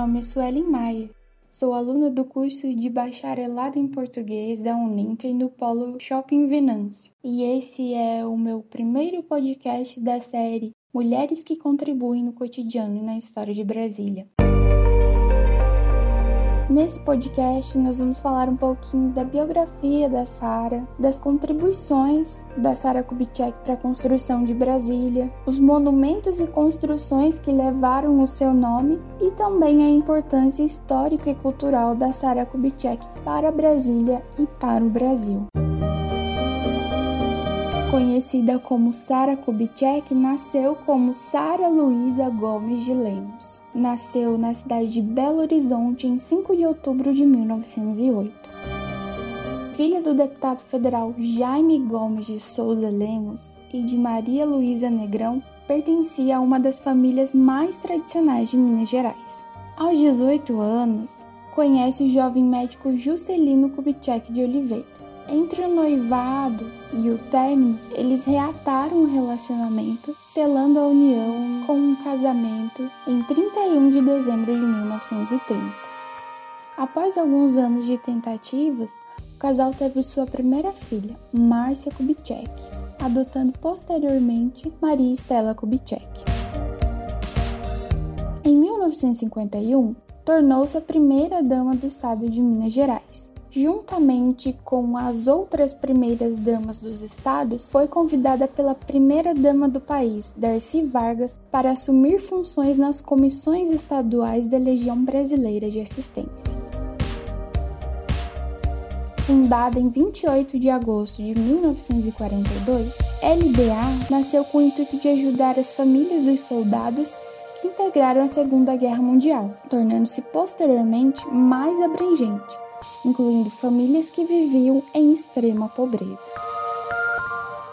nome é Suelen Maier. Sou aluna do curso de Bacharelado em Português da Uninter no Polo Shopping Venâncio. E esse é o meu primeiro podcast da série Mulheres que Contribuem no Cotidiano e na História de Brasília. Nesse podcast, nós vamos falar um pouquinho da biografia da Sara, das contribuições da Sara Kubitschek para a construção de Brasília, os monumentos e construções que levaram o seu nome e também a importância histórica e cultural da Sara Kubitschek para Brasília e para o Brasil. Conhecida como Sara Kubitschek, nasceu como Sara Luísa Gomes de Lemos. Nasceu na cidade de Belo Horizonte em 5 de outubro de 1908. Filha do deputado federal Jaime Gomes de Souza Lemos e de Maria Luísa Negrão, pertencia a uma das famílias mais tradicionais de Minas Gerais. Aos 18 anos, conhece o jovem médico Juscelino Kubitschek de Oliveira entre o noivado e o término, eles reataram o relacionamento, selando a união com um casamento em 31 de dezembro de 1930. Após alguns anos de tentativas, o casal teve sua primeira filha, Márcia Kubitschek, adotando posteriormente Maria Estela Kubitschek. Em 1951, tornou-se a primeira dama do estado de Minas Gerais juntamente com as outras primeiras damas dos estados, foi convidada pela primeira dama do país, Darcy Vargas, para assumir funções nas comissões estaduais da Legião Brasileira de Assistência. Fundada em 28 de agosto de 1942, LBA nasceu com o intuito de ajudar as famílias dos soldados que integraram a Segunda Guerra Mundial, tornando-se posteriormente mais abrangente incluindo famílias que viviam em extrema pobreza.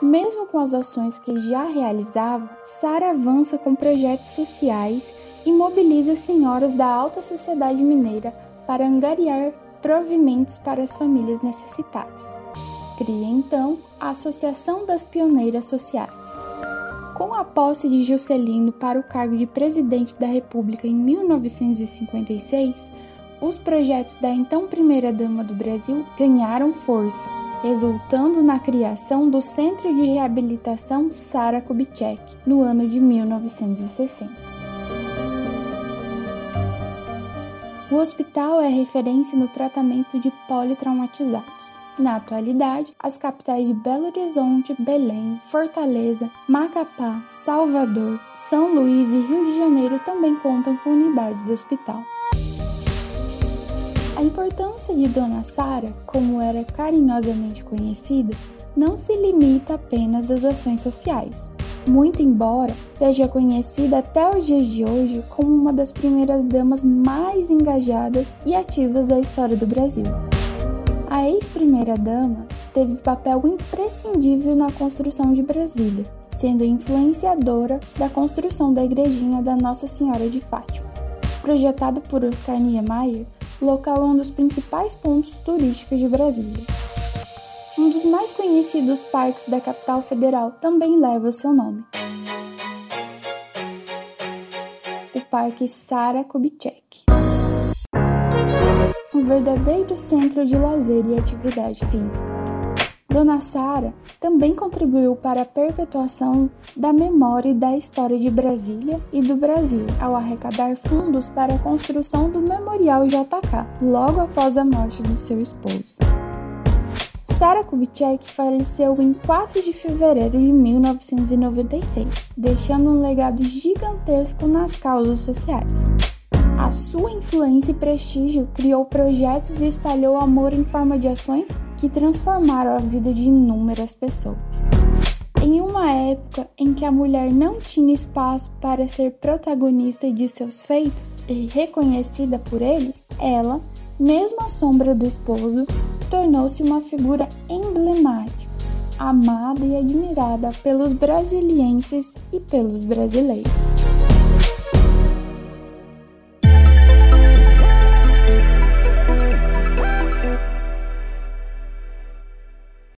Mesmo com as ações que já realizava, Sara avança com projetos sociais e mobiliza senhoras da alta sociedade mineira para angariar provimentos para as famílias necessitadas. Cria então a Associação das Pioneiras Sociais. Com a posse de Juscelino para o cargo de presidente da República em 1956, os projetos da então primeira-dama do Brasil ganharam força, resultando na criação do Centro de Reabilitação Sara Kubitschek no ano de 1960. O hospital é referência no tratamento de politraumatizados. Na atualidade, as capitais de Belo Horizonte, Belém, Fortaleza, Macapá, Salvador, São Luís e Rio de Janeiro também contam com unidades do hospital. A importância de Dona Sara, como era carinhosamente conhecida, não se limita apenas às ações sociais. Muito embora seja conhecida até os dias de hoje como uma das primeiras damas mais engajadas e ativas da história do Brasil. A ex-primeira-dama teve papel imprescindível na construção de Brasília, sendo influenciadora da construção da igrejinha da Nossa Senhora de Fátima. Projetado por Oscar Niemeyer, local é um dos principais pontos turísticos de Brasília. Um dos mais conhecidos parques da capital federal também leva o seu nome. O Parque Sara Kubitschek. Um verdadeiro centro de lazer e atividade física. Dona Sara também contribuiu para a perpetuação da memória e da história de Brasília e do Brasil, ao arrecadar fundos para a construção do Memorial JK, logo após a morte do seu esposo. Sara Kubitschek faleceu em 4 de fevereiro de 1996, deixando um legado gigantesco nas causas sociais. A sua influência e prestígio criou projetos e espalhou amor em forma de ações que transformaram a vida de inúmeras pessoas. Em uma época em que a mulher não tinha espaço para ser protagonista de seus feitos e reconhecida por eles, ela, mesmo à sombra do esposo, tornou-se uma figura emblemática, amada e admirada pelos brasilienses e pelos brasileiros.